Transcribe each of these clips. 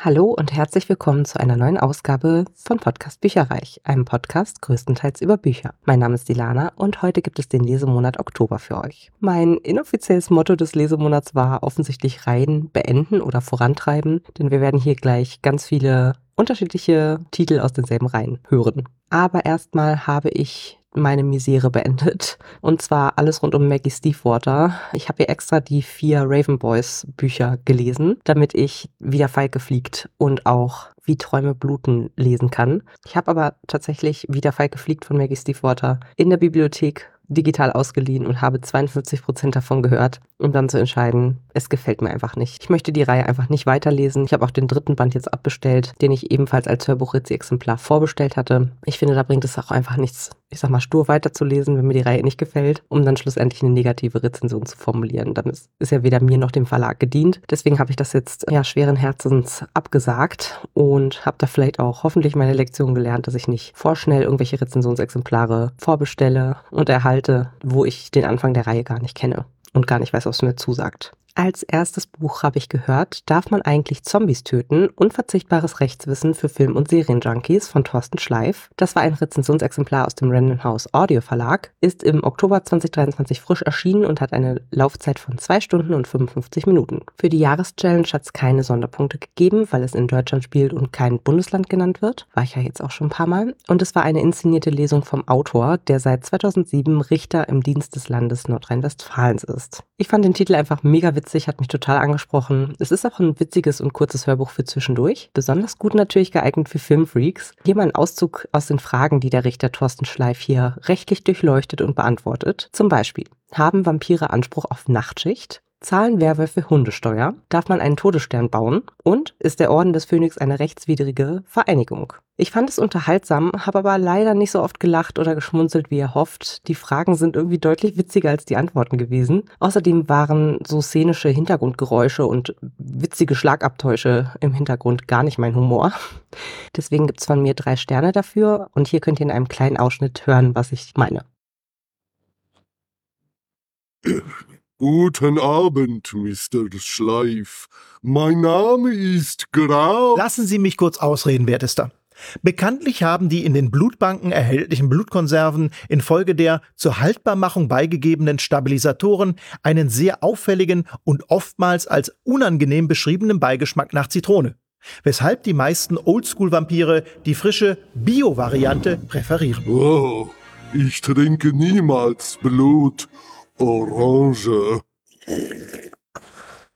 Hallo und herzlich willkommen zu einer neuen Ausgabe von Podcast Bücherreich, einem Podcast größtenteils über Bücher. Mein Name ist Dilana und heute gibt es den Lesemonat Oktober für euch. Mein inoffizielles Motto des Lesemonats war offensichtlich Reihen beenden oder vorantreiben, denn wir werden hier gleich ganz viele unterschiedliche Titel aus denselben Reihen hören. Aber erstmal habe ich meine Misere beendet. Und zwar alles rund um Maggie Stevewater. Ich habe hier extra die vier Raven Boys Bücher gelesen, damit ich wieder Falke fliegt und auch wie Träume bluten lesen kann. Ich habe aber tatsächlich wieder Falke fliegt von Maggie Stevewater in der Bibliothek digital ausgeliehen und habe 52 Prozent davon gehört, um dann zu entscheiden, es gefällt mir einfach nicht. Ich möchte die Reihe einfach nicht weiterlesen. Ich habe auch den dritten Band jetzt abbestellt, den ich ebenfalls als Hörbuch-Ritzi-Exemplar vorbestellt hatte. Ich finde, da bringt es auch einfach nichts, ich sag mal, stur weiterzulesen, wenn mir die Reihe nicht gefällt, um dann schlussendlich eine negative Rezension zu formulieren. Dann ist, ist ja weder mir noch dem Verlag gedient. Deswegen habe ich das jetzt ja schweren Herzens abgesagt und habe da vielleicht auch hoffentlich meine Lektion gelernt, dass ich nicht vorschnell irgendwelche Rezensionsexemplare vorbestelle und erhalte, wo ich den Anfang der Reihe gar nicht kenne und gar nicht weiß, was mir zusagt. Als erstes Buch habe ich gehört, darf man eigentlich Zombies töten? Unverzichtbares Rechtswissen für Film- und Serienjunkies von Thorsten Schleif. Das war ein Rezensionsexemplar aus dem Random House Audio Verlag, ist im Oktober 2023 frisch erschienen und hat eine Laufzeit von 2 Stunden und 55 Minuten. Für die Jahreschallenge hat es keine Sonderpunkte gegeben, weil es in Deutschland spielt und kein Bundesland genannt wird. War ich ja jetzt auch schon ein paar Mal. Und es war eine inszenierte Lesung vom Autor, der seit 2007 Richter im Dienst des Landes Nordrhein-Westfalens ist. Ich fand den Titel einfach mega witzig witzig, hat mich total angesprochen. Es ist auch ein witziges und kurzes Hörbuch für zwischendurch. Besonders gut natürlich geeignet für Filmfreaks. Hier mal ein Auszug aus den Fragen, die der Richter Thorsten Schleif hier rechtlich durchleuchtet und beantwortet. Zum Beispiel, haben Vampire Anspruch auf Nachtschicht? Zahlen Werwölfe Hundesteuer? Darf man einen Todesstern bauen? Und ist der Orden des Phönix eine rechtswidrige Vereinigung? Ich fand es unterhaltsam, habe aber leider nicht so oft gelacht oder geschmunzelt, wie er hofft. Die Fragen sind irgendwie deutlich witziger als die Antworten gewesen. Außerdem waren so szenische Hintergrundgeräusche und witzige Schlagabtäusche im Hintergrund gar nicht mein Humor. Deswegen gibt's von mir drei Sterne dafür und hier könnt ihr in einem kleinen Ausschnitt hören, was ich meine. Guten Abend, Mr. Schleif. Mein Name ist Grau. Lassen Sie mich kurz ausreden, wertester. Bekanntlich haben die in den Blutbanken erhältlichen Blutkonserven infolge der zur Haltbarmachung beigegebenen Stabilisatoren einen sehr auffälligen und oftmals als unangenehm beschriebenen Beigeschmack nach Zitrone, weshalb die meisten Oldschool-Vampire die frische Bio-Variante präferieren. Oh, ich trinke niemals Blut Orange.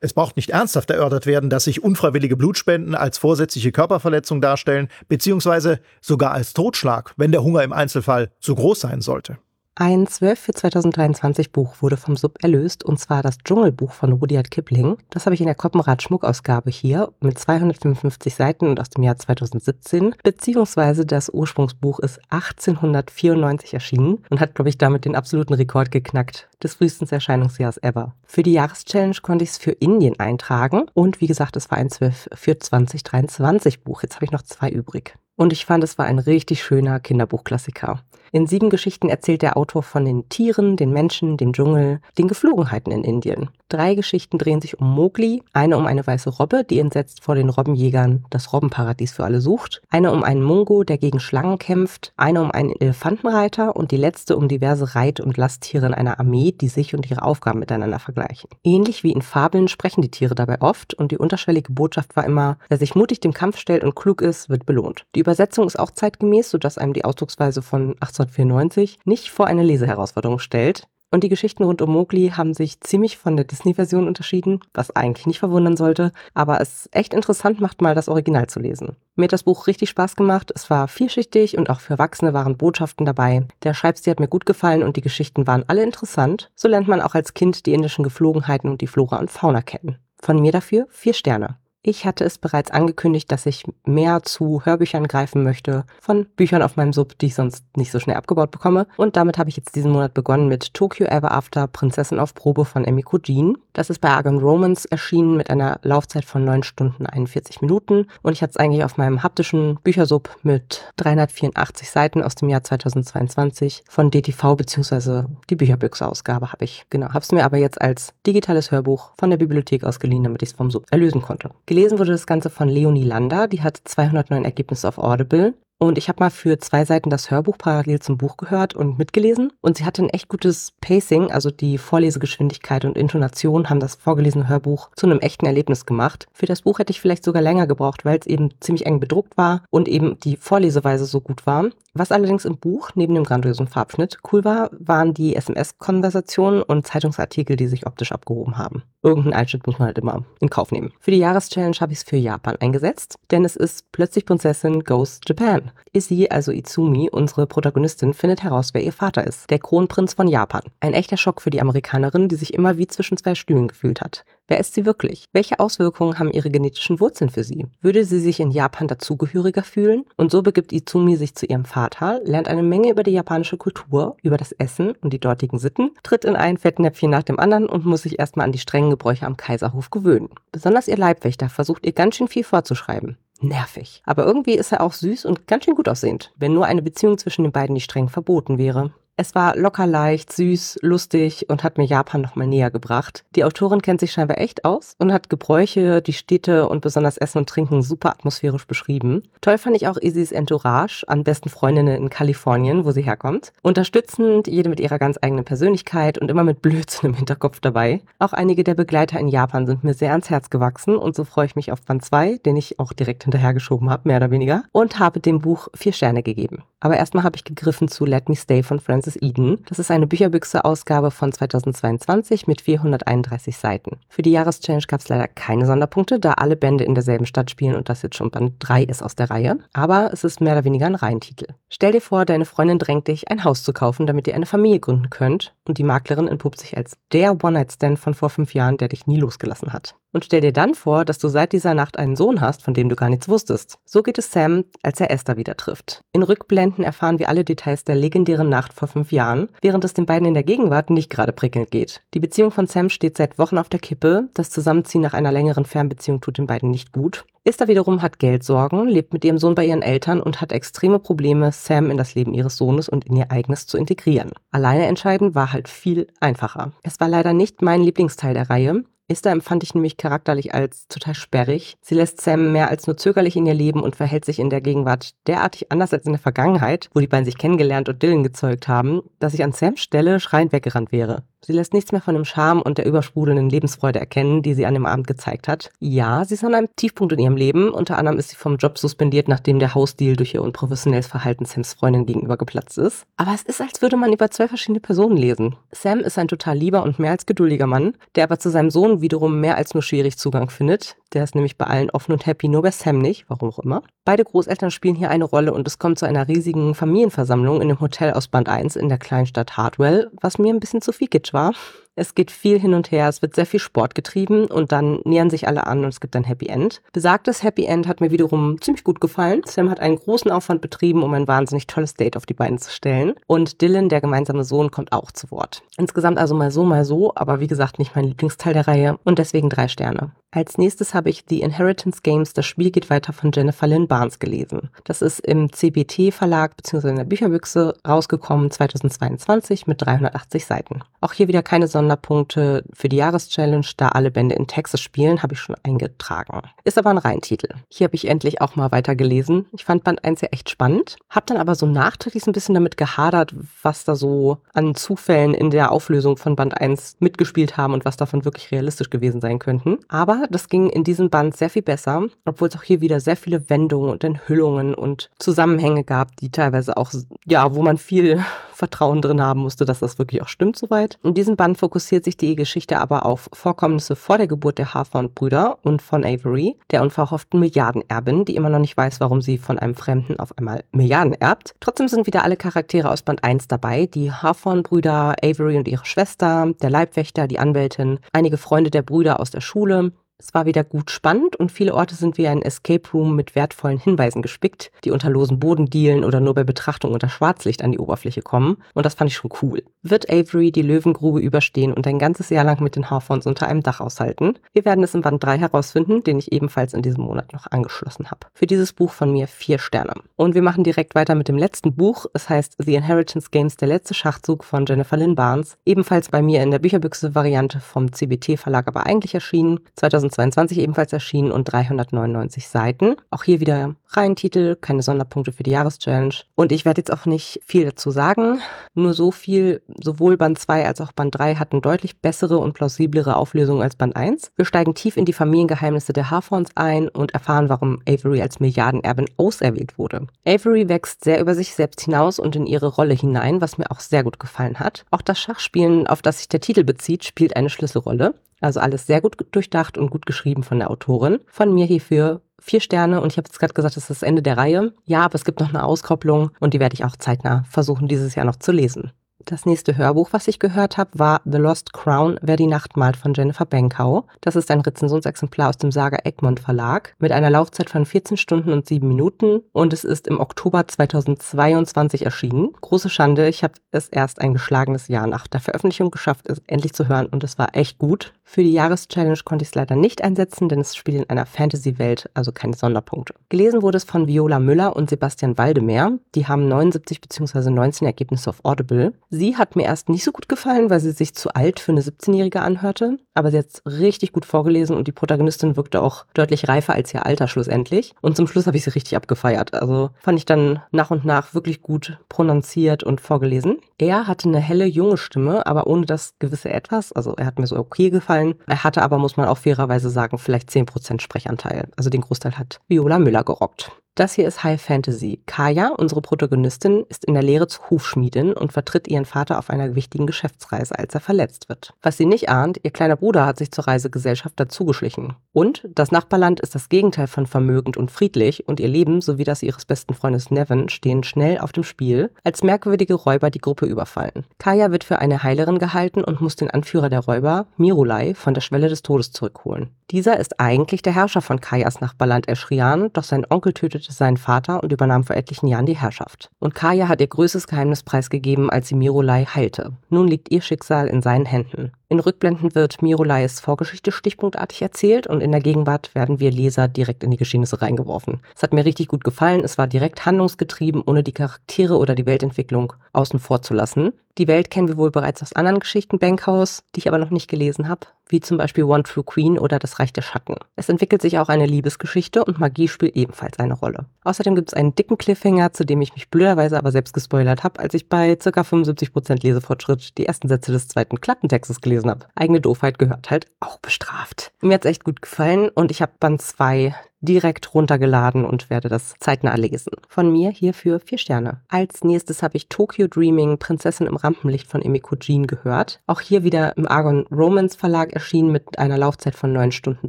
Es braucht nicht ernsthaft erörtert werden, dass sich unfreiwillige Blutspenden als vorsätzliche Körperverletzung darstellen, beziehungsweise sogar als Totschlag, wenn der Hunger im Einzelfall zu groß sein sollte. Ein 12 für 2023 Buch wurde vom Sub erlöst, und zwar das Dschungelbuch von Rudyard Kipling. Das habe ich in der Koppenrad Schmuckausgabe hier mit 255 Seiten und aus dem Jahr 2017, beziehungsweise das Ursprungsbuch ist 1894 erschienen und hat, glaube ich, damit den absoluten Rekord geknackt des frühesten Erscheinungsjahres ever. Für die Jahreschallenge konnte ich es für Indien eintragen und wie gesagt, es war ein 12 für 2023 Buch. Jetzt habe ich noch zwei übrig. Und ich fand, es war ein richtig schöner Kinderbuchklassiker. In sieben Geschichten erzählt der Autor von den Tieren, den Menschen, dem Dschungel, den Geflogenheiten in Indien. Drei Geschichten drehen sich um Mowgli, eine um eine weiße Robbe, die entsetzt vor den Robbenjägern das Robbenparadies für alle sucht, eine um einen Mungo, der gegen Schlangen kämpft, eine um einen Elefantenreiter und die letzte um diverse Reit- und Lasttiere in einer Armee, die sich und ihre Aufgaben miteinander vergleichen. Ähnlich wie in Fabeln sprechen die Tiere dabei oft und die unterschwellige Botschaft war immer, wer sich mutig dem Kampf stellt und klug ist, wird belohnt. Die Übersetzung ist auch zeitgemäß, sodass einem die Ausdrucksweise von 18 1994 nicht vor eine Leseherausforderung stellt. Und die Geschichten rund um Mowgli haben sich ziemlich von der Disney-Version unterschieden, was eigentlich nicht verwundern sollte, aber es echt interessant macht, mal das Original zu lesen. Mir hat das Buch richtig Spaß gemacht, es war vielschichtig und auch für Erwachsene waren Botschaften dabei. Der Schreibstil hat mir gut gefallen und die Geschichten waren alle interessant. So lernt man auch als Kind die indischen Geflogenheiten und die Flora und Fauna kennen. Von mir dafür vier Sterne. Ich hatte es bereits angekündigt, dass ich mehr zu Hörbüchern greifen möchte, von Büchern auf meinem Sub, die ich sonst nicht so schnell abgebaut bekomme. Und damit habe ich jetzt diesen Monat begonnen mit Tokyo Ever After Prinzessin auf Probe von Emiko Jean. Das ist bei Argon Romans erschienen mit einer Laufzeit von 9 Stunden 41 Minuten. Und ich hatte es eigentlich auf meinem haptischen Büchersub mit 384 Seiten aus dem Jahr 2022 von DTV bzw. die Bücherbüchse-Ausgabe habe ich. Genau, habe es mir aber jetzt als digitales Hörbuch von der Bibliothek ausgeliehen, damit ich es vom Sub erlösen konnte Gelesen wurde das Ganze von Leonie Lander, die hat 209 Ergebnisse auf Audible und ich habe mal für zwei Seiten das Hörbuch parallel zum Buch gehört und mitgelesen. Und sie hatte ein echt gutes Pacing, also die Vorlesegeschwindigkeit und Intonation haben das vorgelesene Hörbuch zu einem echten Erlebnis gemacht. Für das Buch hätte ich vielleicht sogar länger gebraucht, weil es eben ziemlich eng bedruckt war und eben die Vorleseweise so gut war. Was allerdings im Buch neben dem grandiosen Farbschnitt cool war, waren die SMS-Konversationen und Zeitungsartikel, die sich optisch abgehoben haben. Irgendeinen Einschnitt muss man halt immer in Kauf nehmen. Für die Jahreschallenge habe ich es für Japan eingesetzt, denn es ist plötzlich Prinzessin Goes Japan. Izzy, also Izumi, unsere Protagonistin, findet heraus, wer ihr Vater ist, der Kronprinz von Japan. Ein echter Schock für die Amerikanerin, die sich immer wie zwischen zwei Stühlen gefühlt hat. Wer ist sie wirklich? Welche Auswirkungen haben ihre genetischen Wurzeln für sie? Würde sie sich in Japan dazugehöriger fühlen? Und so begibt Izumi sich zu ihrem Vater, lernt eine Menge über die japanische Kultur, über das Essen und die dortigen Sitten, tritt in ein Fettnäpfchen nach dem anderen und muss sich erstmal an die strengen Gebräuche am Kaiserhof gewöhnen. Besonders ihr Leibwächter versucht ihr ganz schön viel vorzuschreiben nervig. Aber irgendwie ist er auch süß und ganz schön gut aussehend, wenn nur eine Beziehung zwischen den beiden nicht streng verboten wäre. Es war locker leicht, süß, lustig und hat mir Japan nochmal näher gebracht. Die Autorin kennt sich scheinbar echt aus und hat Gebräuche, die Städte und besonders Essen und Trinken super atmosphärisch beschrieben. Toll fand ich auch Isis Entourage an besten Freundinnen in Kalifornien, wo sie herkommt. Unterstützend, jede mit ihrer ganz eigenen Persönlichkeit und immer mit Blödsinn im Hinterkopf dabei. Auch einige der Begleiter in Japan sind mir sehr ans Herz gewachsen und so freue ich mich auf Band 2, den ich auch direkt hinterhergeschoben habe, mehr oder weniger, und habe dem Buch vier Sterne gegeben. Aber erstmal habe ich gegriffen zu Let Me Stay von Francis Eden. Das ist eine Bücherbüchse-Ausgabe von 2022 mit 431 Seiten. Für die Jahreschallenge gab es leider keine Sonderpunkte, da alle Bände in derselben Stadt spielen und das jetzt schon Band 3 ist aus der Reihe. Aber es ist mehr oder weniger ein Reihentitel. Stell dir vor, deine Freundin drängt dich, ein Haus zu kaufen, damit ihr eine Familie gründen könnt und die Maklerin entpuppt sich als der One-Night-Stand von vor fünf Jahren, der dich nie losgelassen hat. Und stell dir dann vor, dass du seit dieser Nacht einen Sohn hast, von dem du gar nichts wusstest. So geht es Sam, als er Esther wieder trifft. In Rückblenden erfahren wir alle Details der legendären Nacht vor fünf Jahren, während es den beiden in der Gegenwart nicht gerade prickelnd geht. Die Beziehung von Sam steht seit Wochen auf der Kippe, das Zusammenziehen nach einer längeren Fernbeziehung tut den beiden nicht gut. Esther wiederum hat Geldsorgen, lebt mit ihrem Sohn bei ihren Eltern und hat extreme Probleme, Sam in das Leben ihres Sohnes und in ihr eigenes zu integrieren. Alleine entscheiden war halt viel einfacher. Es war leider nicht mein Lieblingsteil der Reihe. Esther empfand ich nämlich charakterlich als total sperrig. Sie lässt Sam mehr als nur zögerlich in ihr Leben und verhält sich in der Gegenwart derartig anders als in der Vergangenheit, wo die beiden sich kennengelernt und Dylan gezeugt haben, dass ich an Sams Stelle schreiend weggerannt wäre. Sie lässt nichts mehr von dem Charme und der übersprudelnden Lebensfreude erkennen, die sie an dem Abend gezeigt hat. Ja, sie ist an einem Tiefpunkt in ihrem Leben. Unter anderem ist sie vom Job suspendiert, nachdem der Hausdeal durch ihr unprofessionelles Verhalten Sams Freundin gegenüber geplatzt ist. Aber es ist, als würde man über zwei verschiedene Personen lesen. Sam ist ein total lieber und mehr als geduldiger Mann, der aber zu seinem Sohn wiederum mehr als nur schwierig Zugang findet. Der ist nämlich bei allen offen und happy, nur bei Sam nicht, warum auch immer. Beide Großeltern spielen hier eine Rolle und es kommt zu einer riesigen Familienversammlung in dem Hotel aus Band 1 in der Kleinstadt Hardwell, was mir ein bisschen zu viel Kitsch war. Es geht viel hin und her, es wird sehr viel Sport getrieben und dann nähern sich alle an und es gibt ein Happy End. Besagtes Happy End hat mir wiederum ziemlich gut gefallen. Sam hat einen großen Aufwand betrieben, um ein wahnsinnig tolles Date auf die Beine zu stellen. Und Dylan, der gemeinsame Sohn, kommt auch zu Wort. Insgesamt also mal so, mal so, aber wie gesagt nicht mein Lieblingsteil der Reihe und deswegen drei Sterne. Als nächstes habe ich The Inheritance Games, das Spiel geht weiter von Jennifer Lynn Barnes gelesen. Das ist im CBT Verlag bzw. in der Bücherbüchse rausgekommen 2022 mit 380 Seiten. Auch hier wieder keine Sonderpunkte für die Jahreschallenge, da alle Bände in Texas spielen, habe ich schon eingetragen. Ist aber ein Reintitel. Hier habe ich endlich auch mal weiter gelesen. Ich fand Band 1 ja echt spannend, habe dann aber so nachträglich ein bisschen damit gehadert, was da so an Zufällen in der Auflösung von Band 1 mitgespielt haben und was davon wirklich realistisch gewesen sein könnten. Aber das ging in diesem Band sehr viel besser, obwohl es auch hier wieder sehr viele Wendungen und Enthüllungen und Zusammenhänge gab, die teilweise auch, ja, wo man viel Vertrauen drin haben musste, dass das wirklich auch stimmt soweit. In diesem Band fokussiert sich die Geschichte aber auf Vorkommnisse vor der Geburt der Hawthorne-Brüder und von Avery, der unverhofften Milliardenerbin, die immer noch nicht weiß, warum sie von einem Fremden auf einmal Milliarden erbt. Trotzdem sind wieder alle Charaktere aus Band 1 dabei, die Hawthorne-Brüder, Avery und ihre Schwester, der Leibwächter, die Anwältin, einige Freunde der Brüder aus der Schule, es war wieder gut spannend und viele Orte sind wie ein Escape Room mit wertvollen Hinweisen gespickt, die unter losen Boden dealen oder nur bei Betrachtung unter Schwarzlicht an die Oberfläche kommen. Und das fand ich schon cool. Wird Avery die Löwengrube überstehen und ein ganzes Jahr lang mit den Hawthorns unter einem Dach aushalten? Wir werden es im Band 3 herausfinden, den ich ebenfalls in diesem Monat noch angeschlossen habe. Für dieses Buch von mir vier Sterne. Und wir machen direkt weiter mit dem letzten Buch. Es heißt The Inheritance Games, der letzte Schachzug von Jennifer Lynn Barnes. Ebenfalls bei mir in der Bücherbüchse-Variante vom CBT Verlag, aber eigentlich erschienen. 2020 2022 ebenfalls erschienen und 399 Seiten. Auch hier wieder Reihentitel, keine Sonderpunkte für die Jahreschallenge. Und ich werde jetzt auch nicht viel dazu sagen. Nur so viel, sowohl Band 2 als auch Band 3 hatten deutlich bessere und plausiblere Auflösungen als Band 1. Wir steigen tief in die Familiengeheimnisse der Hawthorns ein und erfahren, warum Avery als Milliardenerbin auserwählt wurde. Avery wächst sehr über sich selbst hinaus und in ihre Rolle hinein, was mir auch sehr gut gefallen hat. Auch das Schachspielen, auf das sich der Titel bezieht, spielt eine Schlüsselrolle. Also alles sehr gut durchdacht und gut geschrieben von der Autorin. Von mir hierfür vier Sterne und ich habe jetzt gerade gesagt, das ist das Ende der Reihe. Ja, aber es gibt noch eine Auskopplung und die werde ich auch zeitnah versuchen, dieses Jahr noch zu lesen. Das nächste Hörbuch, was ich gehört habe, war The Lost Crown, Wer die Nacht malt von Jennifer Benkau. Das ist ein Rezensionsexemplar aus dem Saga Egmont Verlag mit einer Laufzeit von 14 Stunden und 7 Minuten und es ist im Oktober 2022 erschienen. Große Schande, ich habe es erst ein geschlagenes Jahr nach der Veröffentlichung geschafft, es endlich zu hören und es war echt gut. Für die Jahreschallenge konnte ich es leider nicht einsetzen, denn es spielt in einer Fantasy-Welt, also keine Sonderpunkte. Gelesen wurde es von Viola Müller und Sebastian Waldemeyer. Die haben 79 bzw. 19 Ergebnisse auf Audible. Sie hat mir erst nicht so gut gefallen, weil sie sich zu alt für eine 17-Jährige anhörte, aber sie hat richtig gut vorgelesen und die Protagonistin wirkte auch deutlich reifer als ihr Alter schlussendlich. Und zum Schluss habe ich sie richtig abgefeiert. Also fand ich dann nach und nach wirklich gut prononziert und vorgelesen. Er hatte eine helle, junge Stimme, aber ohne das gewisse Etwas. Also er hat mir so okay gefallen. Er hatte aber, muss man auch fairerweise sagen, vielleicht 10% Sprechanteil. Also den Großteil hat Viola Müller gerockt. Das hier ist High Fantasy. Kaya, unsere Protagonistin, ist in der Lehre zur Hufschmiedin und vertritt ihren Vater auf einer wichtigen Geschäftsreise, als er verletzt wird. Was sie nicht ahnt, ihr kleiner Bruder hat sich zur Reisegesellschaft dazugeschlichen. Und das Nachbarland ist das Gegenteil von vermögend und friedlich und ihr Leben sowie das ihres besten Freundes Nevin stehen schnell auf dem Spiel, als merkwürdige Räuber die Gruppe überfallen. Kaya wird für eine Heilerin gehalten und muss den Anführer der Räuber, Mirulai, von der Schwelle des Todes zurückholen. Dieser ist eigentlich der Herrscher von Kayas Nachbarland Eschrian, doch sein Onkel tötet tötete seinen Vater und übernahm vor etlichen Jahren die Herrschaft. Und Kaya hat ihr größtes Geheimnis preisgegeben, als sie Mirolai heilte. Nun liegt ihr Schicksal in seinen Händen. In Rückblenden wird Mirolais Vorgeschichte stichpunktartig erzählt und in der Gegenwart werden wir Leser direkt in die Geschehnisse reingeworfen. Es hat mir richtig gut gefallen, es war direkt handlungsgetrieben, ohne die Charaktere oder die Weltentwicklung außen vor zu lassen. Die Welt kennen wir wohl bereits aus anderen Geschichten Bankhaus, die ich aber noch nicht gelesen habe, wie zum Beispiel One True Queen oder Das Reich der Schatten. Es entwickelt sich auch eine Liebesgeschichte und Magie spielt ebenfalls eine Rolle. Außerdem gibt es einen dicken Cliffhanger, zu dem ich mich blöderweise aber selbst gespoilert habe, als ich bei ca. 75% Lesefortschritt die ersten Sätze des zweiten Klappentextes gelesen habe. Eigene Doofheit gehört halt auch bestraft. Mir hat's echt gut gefallen und ich habe Band 2 direkt runtergeladen und werde das zeitnah lesen. Von mir hierfür vier Sterne. Als nächstes habe ich Tokyo Dreaming, Prinzessin im Rampenlicht von Emiko Jean gehört. Auch hier wieder im Argon Romance Verlag erschienen mit einer Laufzeit von 9 Stunden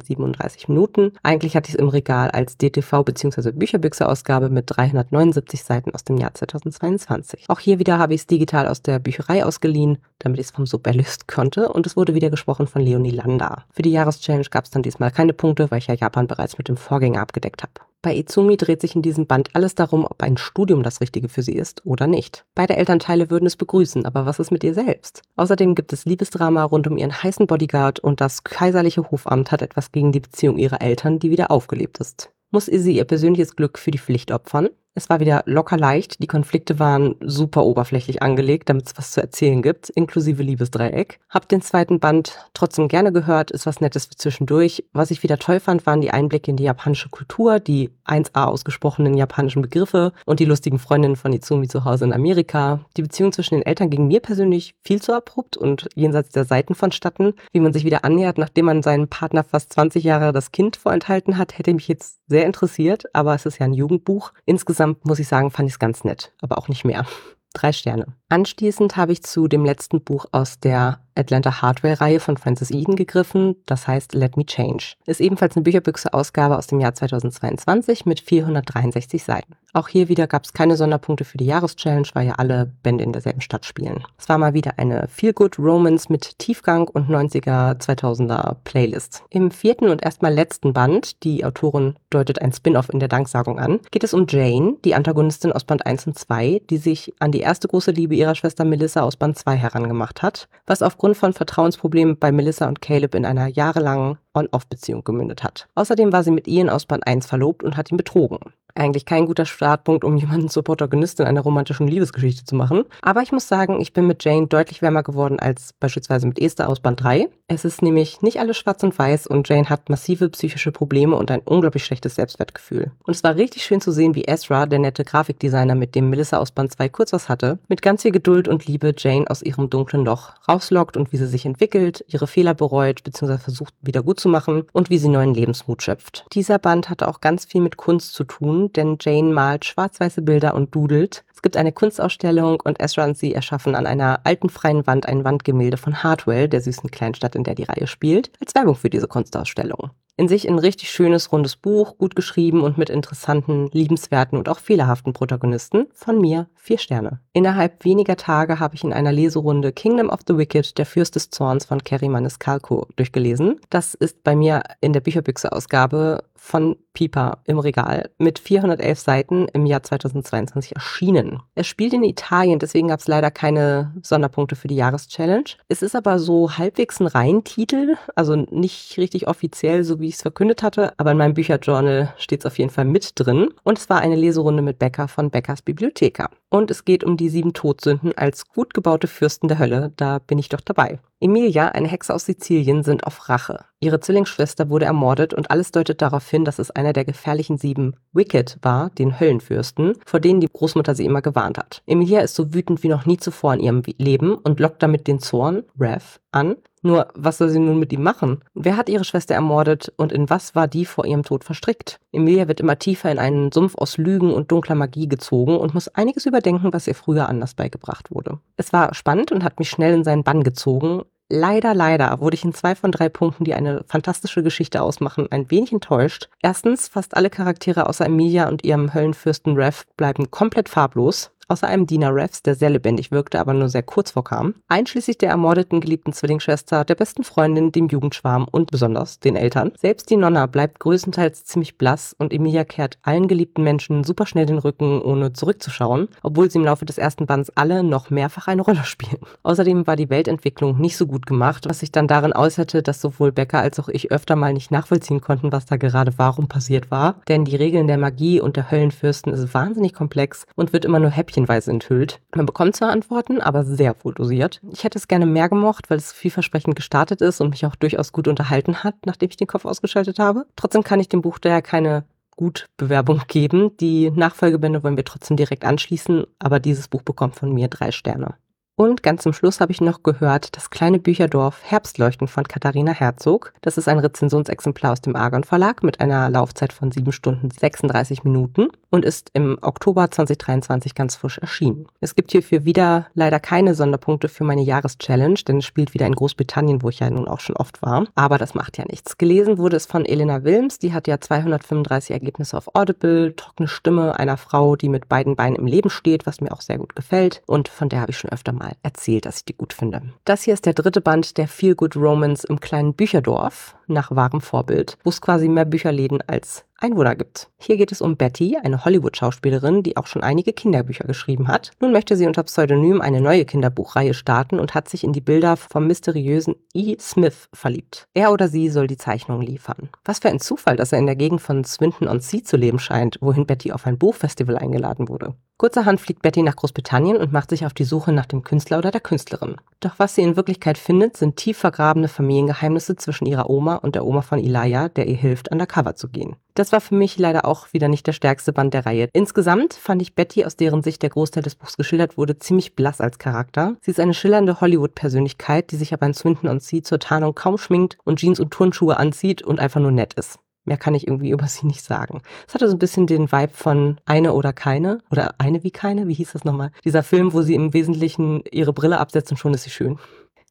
37 Minuten. Eigentlich hatte ich es im Regal als DTV bzw. Bücherbüchse-Ausgabe mit 379 Seiten aus dem Jahr 2022. Auch hier wieder habe ich es digital aus der Bücherei ausgeliehen, damit ich es vom lösen konnte und es wurde wieder gesprochen von Leonie Landa. Für die Jahreschallenge gab es dann diesmal keine Punkte, weil ich ja Japan bereits mit dem Vorgänger Vorgänger abgedeckt habe. Bei Izumi dreht sich in diesem Band alles darum, ob ein Studium das Richtige für sie ist oder nicht. Beide Elternteile würden es begrüßen, aber was ist mit ihr selbst? Außerdem gibt es Liebesdrama rund um ihren heißen Bodyguard und das kaiserliche Hofamt hat etwas gegen die Beziehung ihrer Eltern, die wieder aufgelebt ist. Muss Izzy ihr persönliches Glück für die Pflicht opfern? Es war wieder locker leicht. Die Konflikte waren super oberflächlich angelegt, damit es was zu erzählen gibt, inklusive Liebesdreieck. Hab den zweiten Band trotzdem gerne gehört, ist was Nettes für zwischendurch. Was ich wieder toll fand, waren die Einblicke in die japanische Kultur, die 1a ausgesprochenen japanischen Begriffe und die lustigen Freundinnen von Izumi zu Hause in Amerika. Die Beziehung zwischen den Eltern ging mir persönlich viel zu abrupt und jenseits der Seiten vonstatten. Wie man sich wieder annähert, nachdem man seinen Partner fast 20 Jahre das Kind vorenthalten hat, hätte mich jetzt sehr interessiert, aber es ist ja ein Jugendbuch. Insgesamt insgesamt muss ich sagen, fand ich es ganz nett, aber auch nicht mehr. Drei Sterne. Anschließend habe ich zu dem letzten Buch aus der Atlanta Hardware-Reihe von Francis Eden gegriffen, das heißt Let Me Change. Ist ebenfalls eine Bücherbüchse-Ausgabe aus dem Jahr 2022 mit 463 Seiten. Auch hier wieder gab es keine Sonderpunkte für die Jahreschallenge, weil ja alle Bände in derselben Stadt spielen. Es war mal wieder eine Feel-Good Romance mit Tiefgang und 90er, 2000er Playlist. Im vierten und erstmal letzten Band, die Autorin deutet ein Spin-off in der Danksagung an, geht es um Jane, die Antagonistin aus Band 1 und 2, die sich an die erste große Liebe ihrer Schwester Melissa aus Band 2 herangemacht hat, was aufgrund von Vertrauensproblemen bei Melissa und Caleb in einer jahrelangen On-Off-Beziehung gemündet hat. Außerdem war sie mit Ian aus Band 1 verlobt und hat ihn betrogen. Eigentlich kein guter Startpunkt, um jemanden zur Protagonistin einer romantischen Liebesgeschichte zu machen. Aber ich muss sagen, ich bin mit Jane deutlich wärmer geworden als beispielsweise mit Esther aus Band 3. Es ist nämlich nicht alles schwarz und weiß und Jane hat massive psychische Probleme und ein unglaublich schlechtes Selbstwertgefühl. Und es war richtig schön zu sehen, wie Ezra, der nette Grafikdesigner, mit dem Melissa aus Band 2 kurz was hatte, mit ganz viel Geduld und Liebe Jane aus ihrem dunklen Loch rauslockt und wie sie sich entwickelt, ihre Fehler bereut bzw. versucht wieder gut zu machen und wie sie neuen Lebensmut schöpft. Dieser Band hatte auch ganz viel mit Kunst zu tun, denn Jane malt schwarz-weiße Bilder und dudelt. Es gibt eine Kunstausstellung und Ezra und sie erschaffen an einer alten freien Wand ein Wandgemälde von Hartwell, der süßen Kleinstadt, in der die Reihe spielt, als Werbung für diese Kunstausstellung. In sich ein richtig schönes, rundes Buch, gut geschrieben und mit interessanten, liebenswerten und auch fehlerhaften Protagonisten. Von mir vier Sterne. Innerhalb weniger Tage habe ich in einer Leserunde Kingdom of the Wicked, der Fürst des Zorns von Kerry Maniscalco durchgelesen. Das ist bei mir in der Bücherbüchse-Ausgabe von Piper im Regal mit 411 Seiten im Jahr 2022 erschienen. Es spielt in Italien, deswegen gab es leider keine Sonderpunkte für die Jahreschallenge. Es ist aber so halbwegs ein Reihentitel, also nicht richtig offiziell, so wie ich es verkündet hatte, aber in meinem Bücherjournal steht es auf jeden Fall mit drin. Und es war eine Leserunde mit Becker von Beckers Bibliotheka. Und es geht um die sieben Todsünden als gut gebaute Fürsten der Hölle. Da bin ich doch dabei. Emilia, eine Hexe aus Sizilien, sind auf Rache. Ihre Zwillingsschwester wurde ermordet und alles deutet darauf hin, dass es einer der gefährlichen sieben Wicked war, den Höllenfürsten, vor denen die Großmutter sie immer gewarnt hat. Emilia ist so wütend wie noch nie zuvor in ihrem Leben und lockt damit den Zorn, Rev, an. Nur, was soll sie nun mit ihm machen? Wer hat ihre Schwester ermordet und in was war die vor ihrem Tod verstrickt? Emilia wird immer tiefer in einen Sumpf aus Lügen und dunkler Magie gezogen und muss einiges überdenken, was ihr früher anders beigebracht wurde. Es war spannend und hat mich schnell in seinen Bann gezogen, Leider, leider wurde ich in zwei von drei Punkten, die eine fantastische Geschichte ausmachen, ein wenig enttäuscht. Erstens, fast alle Charaktere außer Emilia und ihrem Höllenfürsten Rev bleiben komplett farblos außer einem Diener Refs, der sehr lebendig wirkte, aber nur sehr kurz vorkam, einschließlich der ermordeten geliebten Zwillingsschwester, der besten Freundin, dem Jugendschwarm und besonders den Eltern. Selbst die Nonna bleibt größtenteils ziemlich blass und Emilia kehrt allen geliebten Menschen super schnell den Rücken, ohne zurückzuschauen, obwohl sie im Laufe des ersten Bands alle noch mehrfach eine Rolle spielen. Außerdem war die Weltentwicklung nicht so gut gemacht, was sich dann darin äußerte, dass sowohl Becker als auch ich öfter mal nicht nachvollziehen konnten, was da gerade warum passiert war, denn die Regeln der Magie und der Höllenfürsten ist wahnsinnig komplex und wird immer nur happy häppchenweise enthüllt. Man bekommt zwar Antworten, aber sehr wohl dosiert. Ich hätte es gerne mehr gemocht, weil es vielversprechend gestartet ist und mich auch durchaus gut unterhalten hat, nachdem ich den Kopf ausgeschaltet habe. Trotzdem kann ich dem Buch daher keine gut Bewerbung geben. Die Nachfolgebände wollen wir trotzdem direkt anschließen, aber dieses Buch bekommt von mir drei Sterne. Und ganz zum Schluss habe ich noch gehört, das kleine Bücherdorf Herbstleuchten von Katharina Herzog. Das ist ein Rezensionsexemplar aus dem Argon Verlag mit einer Laufzeit von 7 Stunden 36 Minuten und ist im Oktober 2023 ganz frisch erschienen. Es gibt hierfür wieder leider keine Sonderpunkte für meine Jahreschallenge, denn es spielt wieder in Großbritannien, wo ich ja nun auch schon oft war. Aber das macht ja nichts. Gelesen wurde es von Elena Wilms, die hat ja 235 Ergebnisse auf Audible, trockene Stimme einer Frau, die mit beiden Beinen im Leben steht, was mir auch sehr gut gefällt und von der habe ich schon öfter mal mal erzählt, dass ich die gut finde. Das hier ist der dritte Band der Feel Good Romans im kleinen Bücherdorf nach wahrem Vorbild, wo es quasi mehr Bücherläden als Einwohner gibt. Hier geht es um Betty, eine Hollywood-Schauspielerin, die auch schon einige Kinderbücher geschrieben hat. Nun möchte sie unter Pseudonym eine neue Kinderbuchreihe starten und hat sich in die Bilder vom mysteriösen E. Smith verliebt. Er oder sie soll die Zeichnung liefern. Was für ein Zufall, dass er in der Gegend von Swinton-on-Sea zu leben scheint, wohin Betty auf ein Buchfestival eingeladen wurde. Kurzerhand fliegt Betty nach Großbritannien und macht sich auf die Suche nach dem Künstler oder der Künstlerin. Doch was sie in Wirklichkeit findet, sind tief vergrabene Familiengeheimnisse zwischen ihrer Oma und der Oma von Elijah, der ihr hilft, undercover zu gehen. Das war für mich leider auch wieder nicht der stärkste Band der Reihe. Insgesamt fand ich Betty, aus deren Sicht der Großteil des Buchs geschildert wurde, ziemlich blass als Charakter. Sie ist eine schillernde Hollywood-Persönlichkeit, die sich aber in Swinton on Sea zur Tarnung kaum schminkt und Jeans und Turnschuhe anzieht und einfach nur nett ist. Mehr kann ich irgendwie über sie nicht sagen. Es hatte so ein bisschen den Vibe von Eine oder keine oder Eine wie keine, wie hieß das nochmal? Dieser Film, wo sie im Wesentlichen ihre Brille absetzt und schon ist sie schön.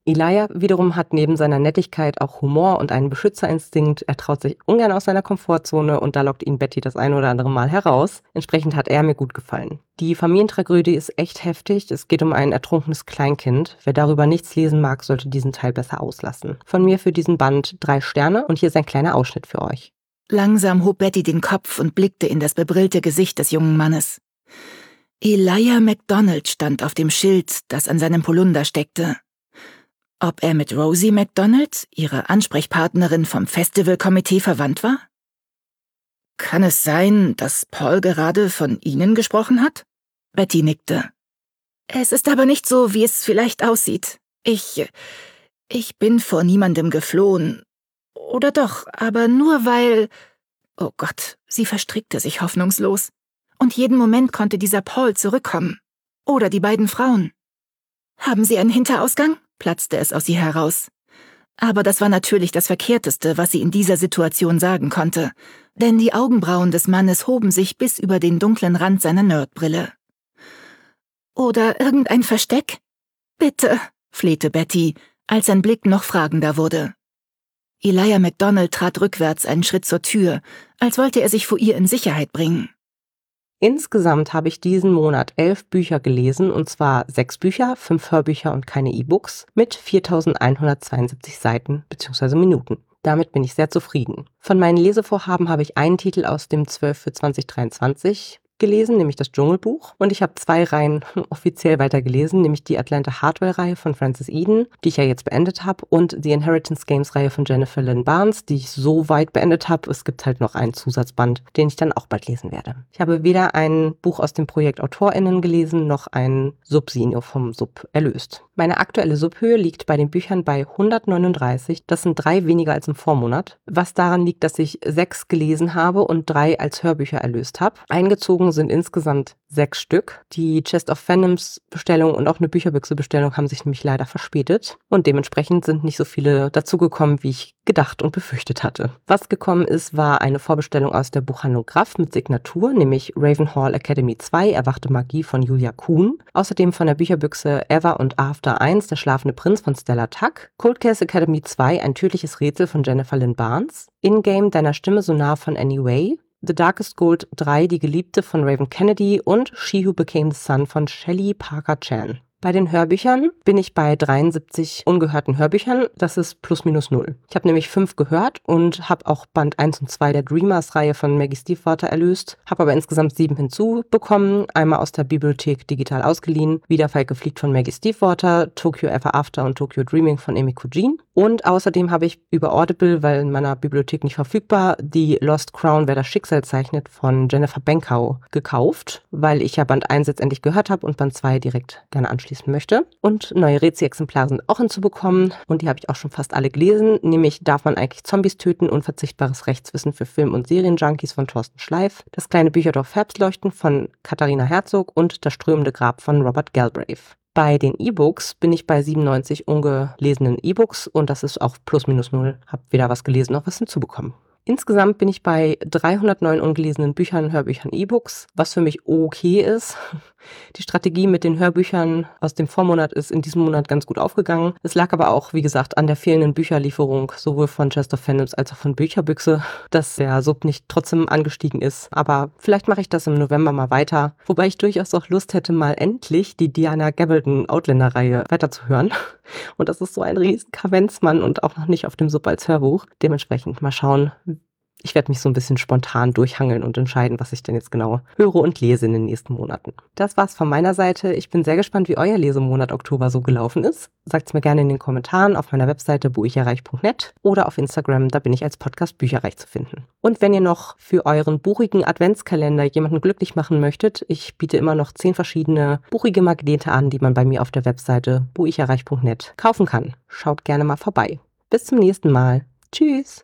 Elijah wiederum hat neben seiner Nettigkeit auch Humor und einen Beschützerinstinkt. Er traut sich ungern aus seiner Komfortzone und da lockt ihn Betty das ein oder andere Mal heraus. Entsprechend hat er mir gut gefallen. Die Familientragödie ist echt heftig. Es geht um ein ertrunkenes Kleinkind. Wer darüber nichts lesen mag, sollte diesen Teil besser auslassen. Von mir für diesen Band drei Sterne und hier ist ein kleiner Ausschnitt für euch. Langsam hob Betty den Kopf und blickte in das bebrillte Gesicht des jungen Mannes. Elijah MacDonald stand auf dem Schild, das an seinem Polunder steckte. Ob er mit Rosie McDonald, ihrer Ansprechpartnerin vom Festivalkomitee, verwandt war? Kann es sein, dass Paul gerade von Ihnen gesprochen hat? Betty nickte. Es ist aber nicht so, wie es vielleicht aussieht. Ich. Ich bin vor niemandem geflohen. Oder doch, aber nur weil. Oh Gott, sie verstrickte sich hoffnungslos. Und jeden Moment konnte dieser Paul zurückkommen. Oder die beiden Frauen. Haben Sie einen Hinterausgang? Platzte es aus ihr heraus. Aber das war natürlich das Verkehrteste, was sie in dieser Situation sagen konnte, denn die Augenbrauen des Mannes hoben sich bis über den dunklen Rand seiner Nerdbrille. Oder irgendein Versteck? Bitte, flehte Betty, als sein Blick noch fragender wurde. Elijah MacDonald trat rückwärts einen Schritt zur Tür, als wollte er sich vor ihr in Sicherheit bringen. Insgesamt habe ich diesen Monat elf Bücher gelesen, und zwar sechs Bücher, fünf Hörbücher und keine E-Books mit 4172 Seiten bzw. Minuten. Damit bin ich sehr zufrieden. Von meinen Lesevorhaben habe ich einen Titel aus dem 12 für 2023 gelesen, nämlich das Dschungelbuch. Und ich habe zwei Reihen offiziell weitergelesen, nämlich die Atlanta Hardware-Reihe von Francis Eden, die ich ja jetzt beendet habe, und die Inheritance Games-Reihe von Jennifer Lynn Barnes, die ich so weit beendet habe. Es gibt halt noch einen Zusatzband, den ich dann auch bald lesen werde. Ich habe weder ein Buch aus dem Projekt AutorInnen gelesen, noch ein Subsenior vom Sub erlöst. Meine aktuelle Subhöhe liegt bei den Büchern bei 139. Das sind drei weniger als im Vormonat, was daran liegt, dass ich sechs gelesen habe und drei als Hörbücher erlöst habe. Eingezogen sind insgesamt sechs Stück. Die Chest of Venoms Bestellung und auch eine Bücherbüchse Bestellung haben sich nämlich leider verspätet und dementsprechend sind nicht so viele dazugekommen, wie ich gedacht und befürchtet hatte. Was gekommen ist, war eine Vorbestellung aus der Buchhandlung Graf mit Signatur, nämlich Ravenhall Academy 2, Erwachte Magie von Julia Kuhn. Außerdem von der Bücherbüchse Ever und After 1, Der schlafende Prinz von Stella Tuck. Cold Case Academy 2, Ein tödliches Rätsel von Jennifer Lynn Barnes. In-Game Deiner Stimme so nah von Annie Way. The Darkest Gold 3, Die Geliebte von Raven Kennedy und She Who Became the Sun von Shelley Parker Chan. Bei den Hörbüchern bin ich bei 73 ungehörten Hörbüchern. Das ist plus minus null. Ich habe nämlich fünf gehört und habe auch Band 1 und 2 der Dreamers-Reihe von Maggie Stiefwater erlöst, habe aber insgesamt sieben hinzubekommen. Einmal aus der Bibliothek digital ausgeliehen, Wieder Falke fliegt von Maggie Stiefwater, Tokyo Ever After und Tokyo Dreaming von Amy Kujin. Und außerdem habe ich über Audible, weil in meiner Bibliothek nicht verfügbar, die Lost Crown, wer das Schicksal zeichnet, von Jennifer Benkau gekauft, weil ich ja Band 1 jetzt endlich gehört habe und Band 2 direkt gerne anschließend abschließen möchte. Und neue Rezi-Exemplare sind auch hinzubekommen und die habe ich auch schon fast alle gelesen, nämlich Darf man eigentlich Zombies töten? Unverzichtbares Rechtswissen für Film- und Serienjunkies von Thorsten Schleif, das kleine Bücherdorf Herbstleuchten von Katharina Herzog und das strömende Grab von Robert Galbraith. Bei den E-Books bin ich bei 97 ungelesenen E-Books und das ist auch plus minus null. Hab weder was gelesen noch was hinzubekommen. Insgesamt bin ich bei 309 ungelesenen Büchern, Hörbüchern, E-Books, was für mich okay ist. Die Strategie mit den Hörbüchern aus dem Vormonat ist in diesem Monat ganz gut aufgegangen. Es lag aber auch, wie gesagt, an der fehlenden Bücherlieferung, sowohl von Chester Fandoms als auch von Bücherbüchse, dass der Sub nicht trotzdem angestiegen ist. Aber vielleicht mache ich das im November mal weiter. Wobei ich durchaus auch Lust hätte, mal endlich die Diana Gabaldon Outlander-Reihe weiterzuhören. Und das ist so ein riesen Kavenzmann und auch noch nicht auf dem Sub als Hörbuch. Dementsprechend mal schauen, ich werde mich so ein bisschen spontan durchhangeln und entscheiden, was ich denn jetzt genau höre und lese in den nächsten Monaten. Das war's von meiner Seite. Ich bin sehr gespannt, wie euer Lesemonat Oktober so gelaufen ist. Sagt's mir gerne in den Kommentaren auf meiner Webseite buicherreich.net oder auf Instagram, da bin ich als Podcast Bücherreich zu finden. Und wenn ihr noch für euren buchigen Adventskalender jemanden glücklich machen möchtet, ich biete immer noch zehn verschiedene buchige Magnete an, die man bei mir auf der Webseite buicherreich.net kaufen kann. Schaut gerne mal vorbei. Bis zum nächsten Mal. Tschüss.